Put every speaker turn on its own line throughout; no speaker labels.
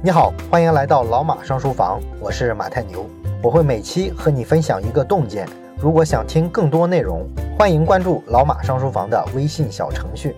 你好，欢迎来到老马上书房，我是马太牛，我会每期和你分享一个洞见。如果想听更多内容，欢迎关注老马上书房的微信小程序。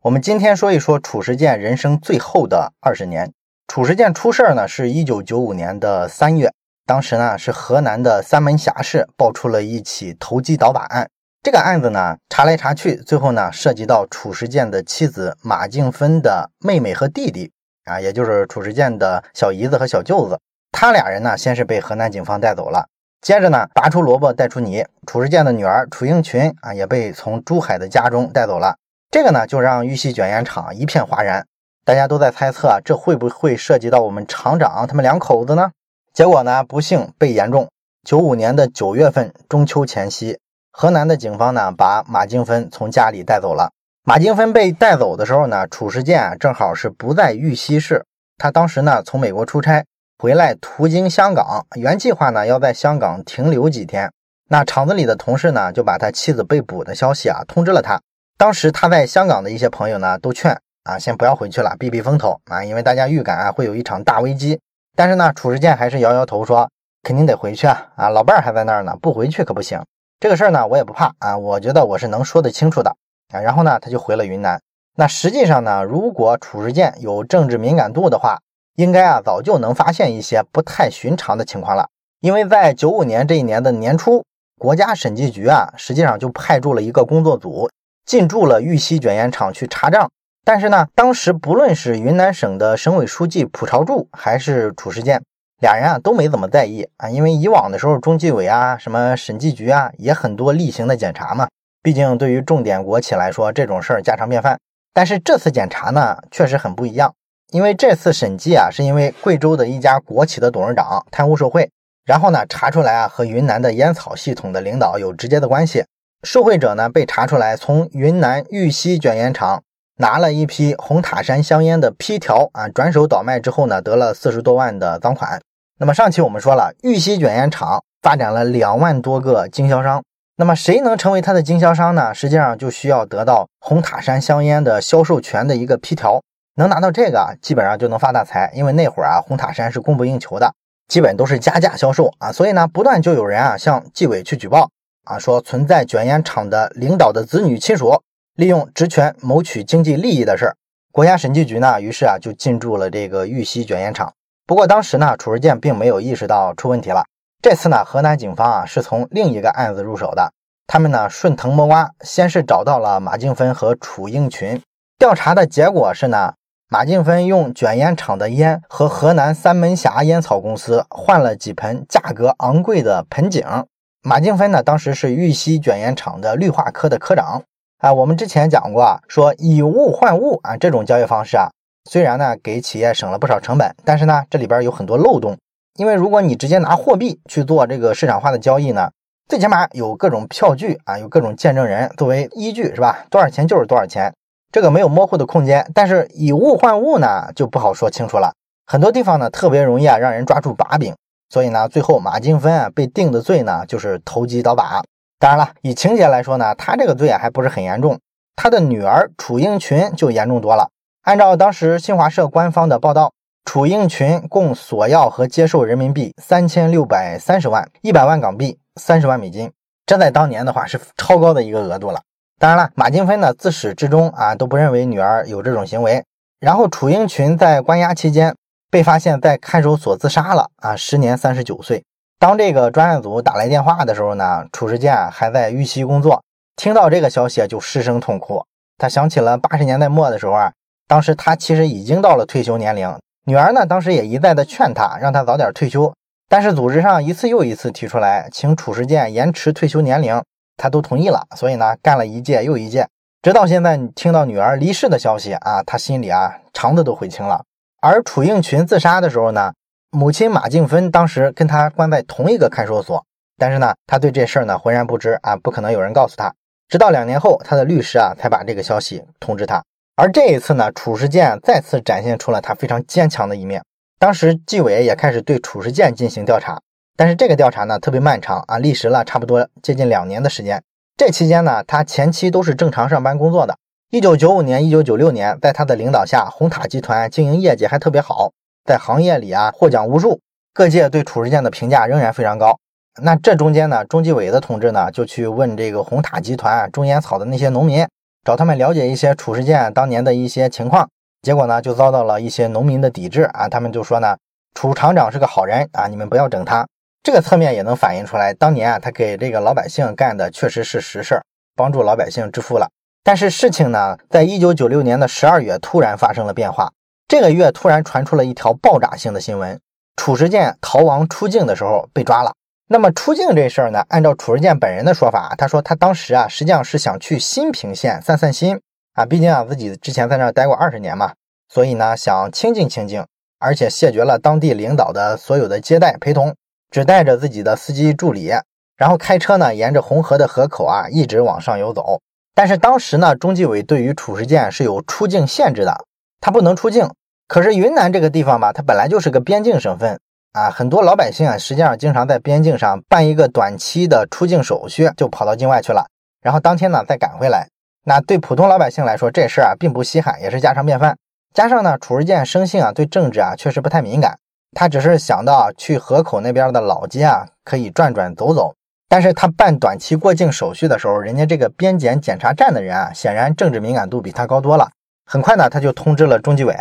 我们今天说一说褚时健人生最后的二十年。褚时健出事儿呢，是一九九五年的三月，当时呢是河南的三门峡市爆出了一起投机倒把案。这个案子呢，查来查去，最后呢，涉及到褚时健的妻子马静芬的妹妹和弟弟啊，也就是褚时健的小姨子和小舅子。他俩人呢，先是被河南警方带走了，接着呢，拔出萝卜带出泥，褚时健的女儿褚英群啊，也被从珠海的家中带走了。这个呢，就让玉溪卷烟厂一片哗然，大家都在猜测，这会不会涉及到我们厂长他们两口子呢？结果呢，不幸被言中。九五年的九月份，中秋前夕。河南的警方呢，把马静芬从家里带走了。马静芬被带走的时候呢，褚时健啊正好是不在玉溪市。他当时呢从美国出差回来，途经香港，原计划呢要在香港停留几天。那厂子里的同事呢就把他妻子被捕的消息啊通知了他。当时他在香港的一些朋友呢都劝啊，先不要回去了，避避风头啊，因为大家预感啊会有一场大危机。但是呢，褚时健还是摇摇头说，肯定得回去啊啊，老伴儿还在那儿呢，不回去可不行。这个事儿呢，我也不怕啊，我觉得我是能说得清楚的啊。然后呢，他就回了云南。那实际上呢，如果褚时健有政治敏感度的话，应该啊早就能发现一些不太寻常的情况了。因为在九五年这一年的年初，国家审计局啊，实际上就派驻了一个工作组进驻了玉溪卷烟厂去查账。但是呢，当时不论是云南省的省委书记蒲朝柱，还是褚时健。俩人啊都没怎么在意啊，因为以往的时候中纪委啊、什么审计局啊也很多例行的检查嘛。毕竟对于重点国企来说，这种事儿家常便饭。但是这次检查呢，确实很不一样，因为这次审计啊，是因为贵州的一家国企的董事长贪污受贿，然后呢查出来啊和云南的烟草系统的领导有直接的关系。受贿者呢被查出来从云南玉溪卷烟厂拿了一批红塔山香烟的批条啊，转手倒卖之后呢，得了四十多万的赃款。那么上期我们说了，玉溪卷烟厂发展了两万多个经销商。那么谁能成为他的经销商呢？实际上就需要得到红塔山香烟的销售权的一个批条。能拿到这个，基本上就能发大财。因为那会儿啊，红塔山是供不应求的，基本都是加价销售啊。所以呢，不断就有人啊向纪委去举报啊，说存在卷烟厂的领导的子女亲属利用职权谋取经济利益的事儿。国家审计局呢，于是啊就进驻了这个玉溪卷烟厂。不过当时呢，褚时健并没有意识到出问题了。这次呢，河南警方啊是从另一个案子入手的。他们呢顺藤摸瓜，先是找到了马静芬和褚英群。调查的结果是呢，马静芬用卷烟厂的烟和河南三门峡烟草公司换了几盆价格昂贵的盆景。马静芬呢，当时是玉溪卷烟厂的绿化科的科长。啊，我们之前讲过啊，说以物换物啊，这种交易方式啊。虽然呢给企业省了不少成本，但是呢这里边有很多漏洞。因为如果你直接拿货币去做这个市场化的交易呢，最起码有各种票据啊，有各种见证人作为依据，是吧？多少钱就是多少钱，这个没有模糊的空间。但是以物换物呢就不好说清楚了，很多地方呢特别容易啊让人抓住把柄。所以呢最后马金芬啊被定的罪呢就是投机倒把。当然了，以情节来说呢，他这个罪啊还不是很严重，他的女儿楚英群就严重多了。按照当时新华社官方的报道，楚英群共索要和接受人民币三千六百三十万，一百万港币，三十万美金。这在当年的话是超高的一个额度了。当然了，马金芬呢自始至终啊都不认为女儿有这种行为。然后楚英群在关押期间被发现，在看守所自杀了啊，时年三十九岁。当这个专案组打来电话的时候呢，褚时健还在玉溪工作，听到这个消息就失声痛哭。他想起了八十年代末的时候啊。当时他其实已经到了退休年龄，女儿呢当时也一再的劝他，让他早点退休。但是组织上一次又一次提出来，请褚时健延迟退休年龄，他都同意了。所以呢，干了一届又一届，直到现在听到女儿离世的消息啊，他心里啊肠子都悔青了。而楚应群自杀的时候呢，母亲马静芬当时跟他关在同一个看守所，但是呢，他对这事儿呢浑然不知啊，不可能有人告诉他。直到两年后，他的律师啊才把这个消息通知他。而这一次呢，褚时健再次展现出了他非常坚强的一面。当时纪委也开始对褚时健进行调查，但是这个调查呢特别漫长啊，历时了差不多接近两年的时间。这期间呢，他前期都是正常上班工作的，一九九五年、一九九六年，在他的领导下，红塔集团经营业绩还特别好，在行业里啊获奖无数，各界对褚时健的评价仍然非常高。那这中间呢，中纪委的同志呢就去问这个红塔集团种烟草的那些农民，找他们了解一些褚时健当年的一些情况，结果呢就遭到了一些农民的抵制啊，他们就说呢，褚厂长是个好人啊，你们不要整他。这个侧面也能反映出来，当年啊他给这个老百姓干的确实是实事儿，帮助老百姓致富了。但是事情呢，在一九九六年的十二月突然发生了变化。这个月突然传出了一条爆炸性的新闻：褚时健逃亡出境的时候被抓了。那么出境这事儿呢，按照褚时健本人的说法，他说他当时啊，实际上是想去新平县散散心啊，毕竟啊自己之前在那儿待过二十年嘛，所以呢想清静清静，而且谢绝了当地领导的所有的接待陪同，只带着自己的司机助理，然后开车呢沿着红河的河口啊一直往上游走。但是当时呢，中纪委对于褚时健是有出境限制的，他不能出境。可是云南这个地方吧，它本来就是个边境省份啊，很多老百姓啊，实际上经常在边境上办一个短期的出境手续，就跑到境外去了，然后当天呢再赶回来。那对普通老百姓来说，这事啊并不稀罕，也是家常便饭。加上呢，褚时健生性啊对政治啊确实不太敏感，他只是想到去河口那边的老街啊可以转转走走。但是他办短期过境手续的时候，人家这个边检检查站的人啊，显然政治敏感度比他高多了。很快呢，他就通知了中纪委，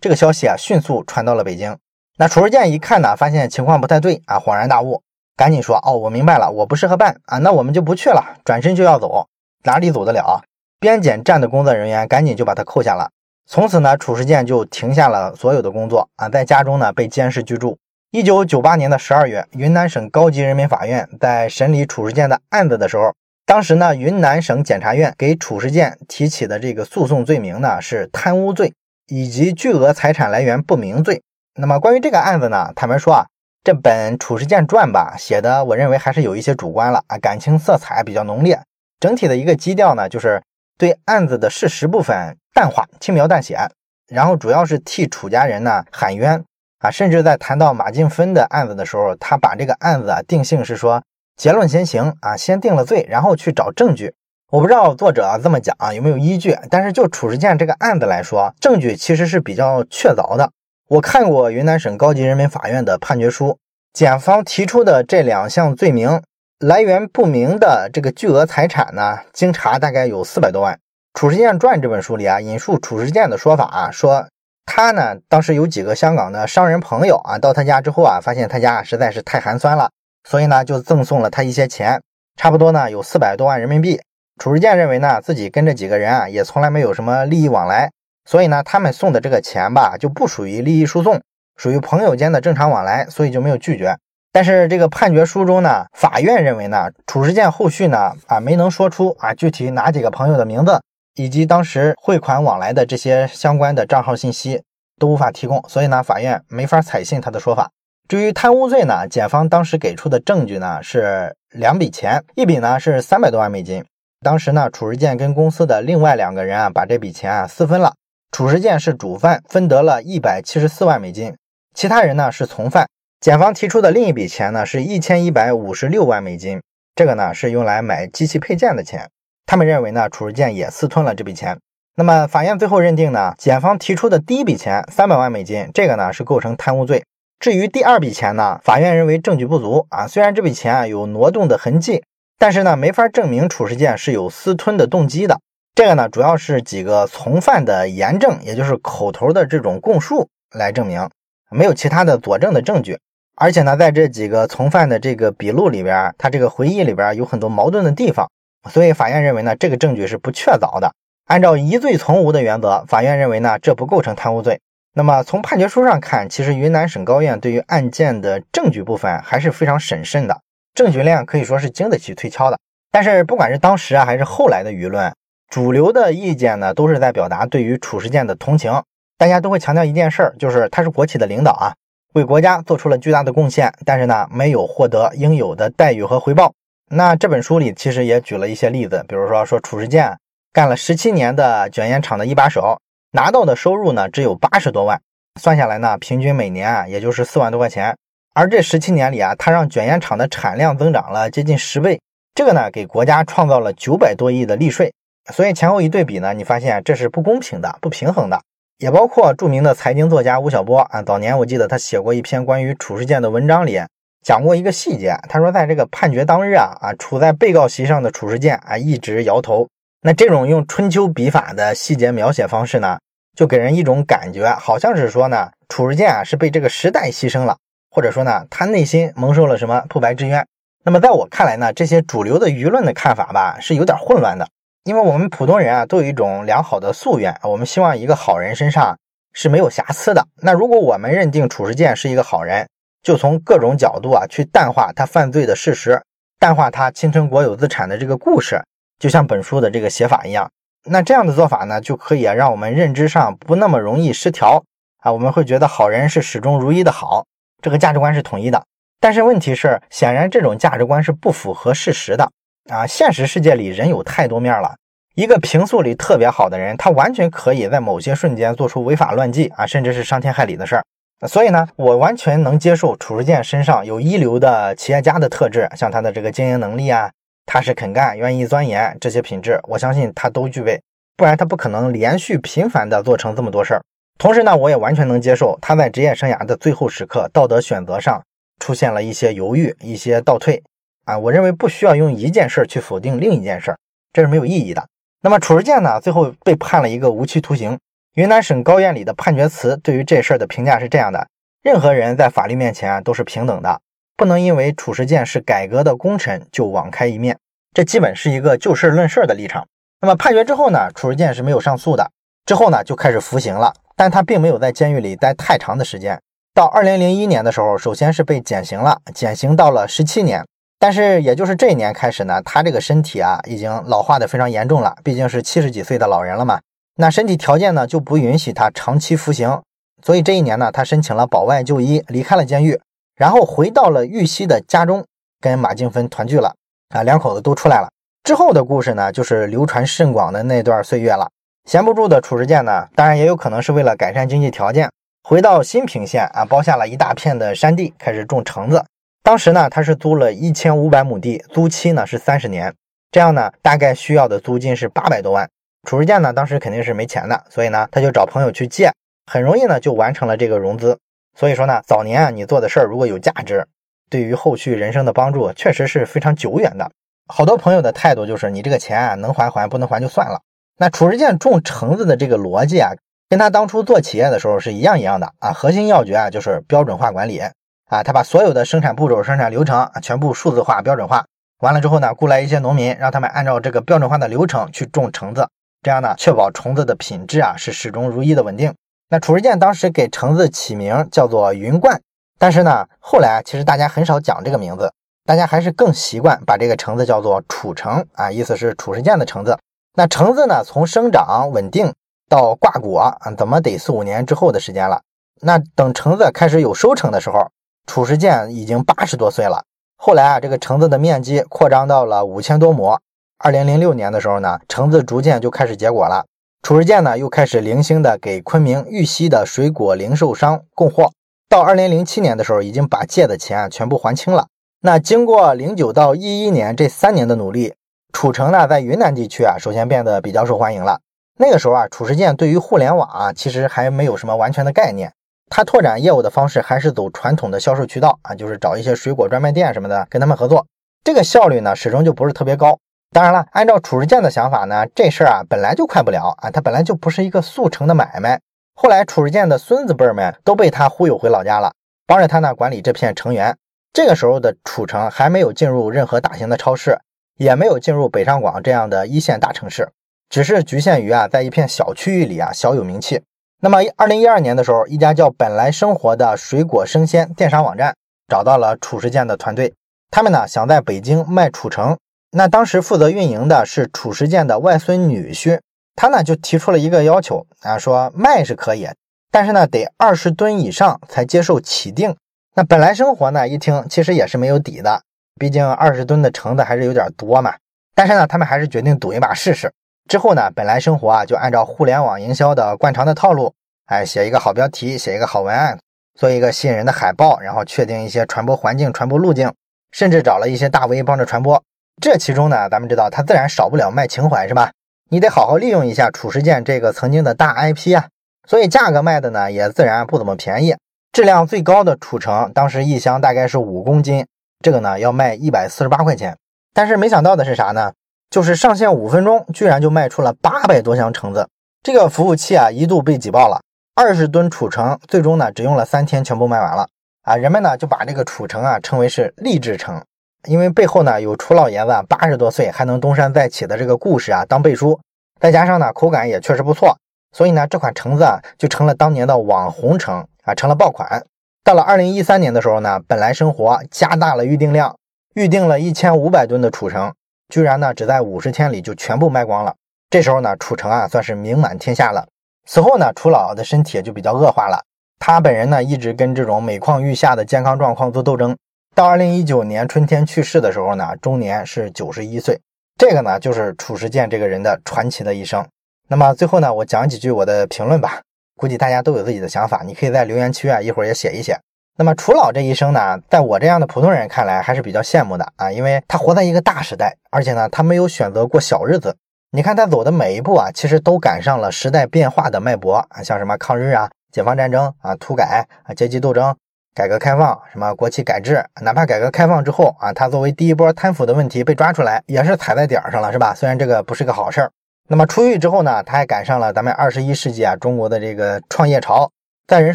这个消息啊，迅速传到了北京。那褚时健一看呢，发现情况不太对啊，恍然大悟，赶紧说：“哦，我明白了，我不适合办啊，那我们就不去了。”转身就要走，哪里走得了？边检站的工作人员赶紧就把他扣下了。从此呢，褚时健就停下了所有的工作啊，在家中呢被监视居住。一九九八年的十二月，云南省高级人民法院在审理褚时健的案子的时候，当时呢，云南省检察院给褚时健提起的这个诉讼罪名呢是贪污罪以及巨额财产来源不明罪。那么关于这个案子呢，坦白说啊，这本《褚时健传》吧写的，我认为还是有一些主观了啊，感情色彩比较浓烈。整体的一个基调呢，就是对案子的事实部分淡化、轻描淡写，然后主要是替褚家人呢喊冤。啊，甚至在谈到马静芬的案子的时候，他把这个案子啊定性是说结论先行啊，先定了罪，然后去找证据。我不知道作者这么讲啊有没有依据，但是就褚时健这个案子来说，证据其实是比较确凿的。我看过云南省高级人民法院的判决书，检方提出的这两项罪名来源不明的这个巨额财产呢，经查大概有四百多万。《褚时健传》这本书里啊，引述褚时健的说法啊，说。他呢，当时有几个香港的商人朋友啊，到他家之后啊，发现他家实在是太寒酸了，所以呢，就赠送了他一些钱，差不多呢有四百多万人民币。褚时健认为呢，自己跟这几个人啊，也从来没有什么利益往来，所以呢，他们送的这个钱吧，就不属于利益输送，属于朋友间的正常往来，所以就没有拒绝。但是这个判决书中呢，法院认为呢，褚时健后续呢，啊，没能说出啊具体哪几个朋友的名字。以及当时汇款往来的这些相关的账号信息都无法提供，所以呢，法院没法采信他的说法。至于贪污罪呢，检方当时给出的证据呢是两笔钱，一笔呢是三百多万美金。当时呢，褚时健跟公司的另外两个人啊，把这笔钱啊私分了。褚时健是主犯，分得了一百七十四万美金，其他人呢是从犯。检方提出的另一笔钱呢是一千一百五十六万美金，这个呢是用来买机器配件的钱。他们认为呢，褚时健也私吞了这笔钱。那么法院最后认定呢，检方提出的第一笔钱三百万美金，这个呢是构成贪污罪。至于第二笔钱呢，法院认为证据不足啊。虽然这笔钱啊有挪动的痕迹，但是呢没法证明褚时健是有私吞的动机的。这个呢主要是几个从犯的言证，也就是口头的这种供述来证明，没有其他的佐证的证据。而且呢，在这几个从犯的这个笔录里边，他这个回忆里边有很多矛盾的地方。所以法院认为呢，这个证据是不确凿的。按照疑罪从无的原则，法院认为呢，这不构成贪污罪。那么从判决书上看，其实云南省高院对于案件的证据部分还是非常审慎的，证据量可以说是经得起推敲的。但是不管是当时啊，还是后来的舆论，主流的意见呢，都是在表达对于褚时健的同情。大家都会强调一件事儿，就是他是国企的领导啊，为国家做出了巨大的贡献，但是呢，没有获得应有的待遇和回报。那这本书里其实也举了一些例子，比如说说褚时健干了十七年的卷烟厂的一把手，拿到的收入呢只有八十多万，算下来呢平均每年啊也就是四万多块钱。而这十七年里啊，他让卷烟厂的产量增长了接近十倍，这个呢给国家创造了九百多亿的利税，所以前后一对比呢，你发现这是不公平的、不平衡的。也包括著名的财经作家吴晓波啊，早年我记得他写过一篇关于褚时健的文章里，讲过一个细节。他说，在这个判决当日啊啊，处在被告席上的褚时健啊一直摇头。那这种用春秋笔法的细节描写方式呢，就给人一种感觉，好像是说呢，褚时健啊是被这个时代牺牲了，或者说呢，他内心蒙受了什么不白之冤。那么在我看来呢，这些主流的舆论的看法吧，是有点混乱的。因为我们普通人啊，都有一种良好的夙愿，我们希望一个好人身上是没有瑕疵的。那如果我们认定褚时健是一个好人，就从各种角度啊去淡化他犯罪的事实，淡化他侵吞国有资产的这个故事，就像本书的这个写法一样。那这样的做法呢，就可以让我们认知上不那么容易失调啊。我们会觉得好人是始终如一的好，这个价值观是统一的。但是问题是，显然这种价值观是不符合事实的。啊，现实世界里人有太多面了。一个平素里特别好的人，他完全可以在某些瞬间做出违法乱纪啊，甚至是伤天害理的事儿。所以呢，我完全能接受褚时健身上有一流的企业家的特质，像他的这个经营能力啊，踏实肯干、愿意钻研这些品质，我相信他都具备，不然他不可能连续频繁的做成这么多事儿。同时呢，我也完全能接受他在职业生涯的最后时刻，道德选择上出现了一些犹豫、一些倒退。啊，我认为不需要用一件事儿去否定另一件事儿，这是没有意义的。那么褚时健呢，最后被判了一个无期徒刑。云南省高院里的判决词对于这事儿的评价是这样的：任何人在法律面前都是平等的，不能因为褚时健是改革的功臣就网开一面。这基本是一个就事论事的立场。那么判决之后呢，褚时健是没有上诉的，之后呢就开始服刑了。但他并没有在监狱里待太长的时间。到二零零一年的时候，首先是被减刑了，减刑到了十七年。但是，也就是这一年开始呢，他这个身体啊，已经老化的非常严重了。毕竟是七十几岁的老人了嘛，那身体条件呢就不允许他长期服刑。所以这一年呢，他申请了保外就医，离开了监狱，然后回到了玉溪的家中，跟马静芬团聚了。啊，两口子都出来了。之后的故事呢，就是流传甚广的那段岁月了。闲不住的褚时健呢，当然也有可能是为了改善经济条件，回到新平县啊，包下了一大片的山地，开始种橙子。当时呢，他是租了一千五百亩地，租期呢是三十年，这样呢，大概需要的租金是八百多万。褚时健呢，当时肯定是没钱的，所以呢，他就找朋友去借，很容易呢就完成了这个融资。所以说呢，早年啊，你做的事儿如果有价值，对于后续人生的帮助确实是非常久远的。好多朋友的态度就是，你这个钱啊，能还还，不能还就算了。那褚时健种橙子的这个逻辑啊，跟他当初做企业的时候是一样一样的啊，核心要诀啊就是标准化管理。啊，他把所有的生产步骤、生产流程全部数字化、标准化，完了之后呢，雇来一些农民，让他们按照这个标准化的流程去种橙子，这样呢，确保橙子的品质啊是始终如一的稳定。那褚时健当时给橙子起名叫做云冠，但是呢，后来其实大家很少讲这个名字，大家还是更习惯把这个橙子叫做褚橙啊，意思是褚时健的橙子。那橙子呢，从生长稳定到挂果，怎么得四五年之后的时间了？那等橙子开始有收成的时候。褚时健已经八十多岁了。后来啊，这个橙子的面积扩张到了五千多亩。二零零六年的时候呢，橙子逐渐就开始结果了。褚时健呢，又开始零星的给昆明、玉溪的水果零售商供货。到二零零七年的时候，已经把借的钱全部还清了。那经过零九到一一年这三年的努力，褚橙呢，在云南地区啊，首先变得比较受欢迎了。那个时候啊，褚时健对于互联网啊，其实还没有什么完全的概念。他拓展业务的方式还是走传统的销售渠道啊，就是找一些水果专卖店什么的跟他们合作，这个效率呢始终就不是特别高。当然了，按照褚时健的想法呢，这事儿啊本来就快不了啊，他本来就不是一个速成的买卖。后来褚时健的孙子辈儿们都被他忽悠回老家了，帮着他呢管理这片橙园。这个时候的褚橙还没有进入任何大型的超市，也没有进入北上广这样的一线大城市，只是局限于啊在一片小区域里啊小有名气。那么，二零一二年的时候，一家叫“本来生活”的水果生鲜电商网站找到了褚时健的团队，他们呢想在北京卖褚橙。那当时负责运营的是褚时健的外孙女婿，他呢就提出了一个要求啊，说卖是可以，但是呢得二十吨以上才接受起订。那本来生活呢一听，其实也是没有底的，毕竟二十吨的橙子还是有点多嘛。但是呢，他们还是决定赌一把试试。之后呢，本来生活啊就按照互联网营销的惯常的套路，哎，写一个好标题，写一个好文案，做一个吸引人的海报，然后确定一些传播环境、传播路径，甚至找了一些大 V 帮着传播。这其中呢，咱们知道他自然少不了卖情怀，是吧？你得好好利用一下褚时健这个曾经的大 IP 啊。所以价格卖的呢也自然不怎么便宜。质量最高的褚橙，当时一箱大概是五公斤，这个呢要卖一百四十八块钱。但是没想到的是啥呢？就是上线五分钟，居然就卖出了八百多箱橙子。这个服务器啊一度被挤爆了，二十吨褚橙最终呢只用了三天全部卖完了啊！人们呢就把这个褚橙啊称为是励志橙，因为背后呢有褚老爷子八十多岁还能东山再起的这个故事啊当背书，再加上呢口感也确实不错。所以呢，这款橙子啊，就成了当年的网红橙啊，成了爆款。到了二零一三年的时候呢，本来生活加大了预订量，预定了一千五百吨的褚橙，居然呢，只在五十天里就全部卖光了。这时候呢，褚橙啊，算是名满天下了。此后呢，褚老的身体就比较恶化了，他本人呢，一直跟这种每况愈下的健康状况做斗争。到二零一九年春天去世的时候呢，终年是九十一岁。这个呢，就是褚时健这个人的传奇的一生。那么最后呢，我讲几句我的评论吧。估计大家都有自己的想法，你可以在留言区啊，一会儿也写一写。那么楚老这一生呢，在我这样的普通人看来还是比较羡慕的啊，因为他活在一个大时代，而且呢，他没有选择过小日子。你看他走的每一步啊，其实都赶上了时代变化的脉搏啊，像什么抗日啊、解放战争啊、土改啊、阶级斗争、改革开放、什么国企改制，哪怕改革开放之后啊，他作为第一波贪腐的问题被抓出来，也是踩在点儿上了，是吧？虽然这个不是个好事儿。那么出狱之后呢，他还赶上了咱们二十一世纪啊中国的这个创业潮，在人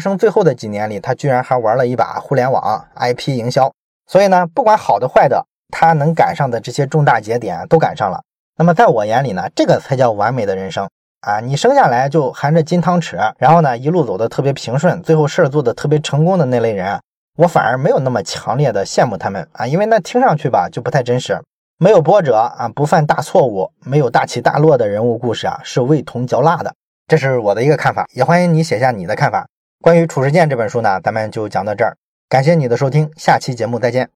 生最后的几年里，他居然还玩了一把互联网 IP 营销。所以呢，不管好的坏的，他能赶上的这些重大节点都赶上了。那么在我眼里呢，这个才叫完美的人生啊！你生下来就含着金汤匙，然后呢一路走的特别平顺，最后事儿做的特别成功的那类人，我反而没有那么强烈的羡慕他们啊，因为那听上去吧就不太真实。没有波折啊，不犯大错误，没有大起大落的人物故事啊，是味同嚼蜡的。这是我的一个看法，也欢迎你写下你的看法。关于《褚时健》这本书呢，咱们就讲到这儿。感谢你的收听，下期节目再见。